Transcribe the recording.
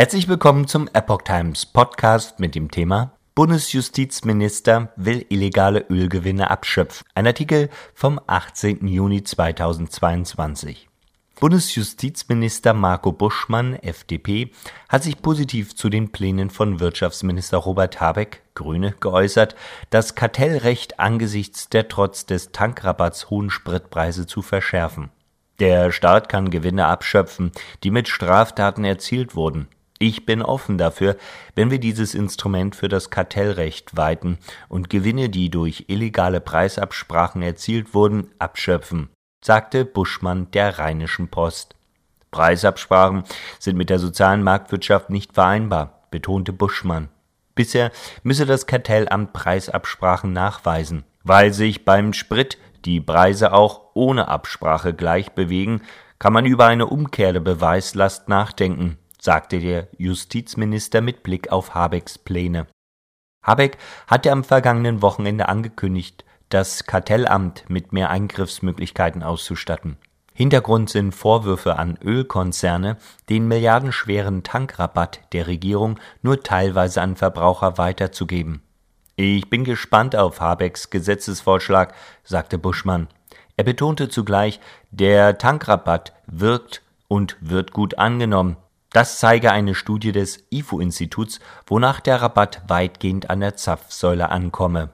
Herzlich willkommen zum Epoch Times Podcast mit dem Thema Bundesjustizminister will illegale Ölgewinne abschöpfen. Ein Artikel vom 18. Juni 2022. Bundesjustizminister Marco Buschmann, FDP, hat sich positiv zu den Plänen von Wirtschaftsminister Robert Habeck, Grüne, geäußert, das Kartellrecht angesichts der trotz des Tankrabatts hohen Spritpreise zu verschärfen. Der Staat kann Gewinne abschöpfen, die mit Straftaten erzielt wurden. Ich bin offen dafür, wenn wir dieses Instrument für das Kartellrecht weiten und Gewinne, die durch illegale Preisabsprachen erzielt wurden, abschöpfen, sagte Buschmann der Rheinischen Post. Preisabsprachen sind mit der sozialen Marktwirtschaft nicht vereinbar, betonte Buschmann. Bisher müsse das Kartellamt Preisabsprachen nachweisen. Weil sich beim Sprit die Preise auch ohne Absprache gleich bewegen, kann man über eine Umkehr der Beweislast nachdenken, sagte der Justizminister mit Blick auf Habecks Pläne. Habeck hatte am vergangenen Wochenende angekündigt, das Kartellamt mit mehr Eingriffsmöglichkeiten auszustatten. Hintergrund sind Vorwürfe an Ölkonzerne, den milliardenschweren Tankrabatt der Regierung nur teilweise an Verbraucher weiterzugeben. Ich bin gespannt auf Habecks Gesetzesvorschlag, sagte Buschmann. Er betonte zugleich, der Tankrabatt wirkt und wird gut angenommen. Das zeige eine Studie des IFO-Instituts, wonach der Rabatt weitgehend an der Zapfsäule ankomme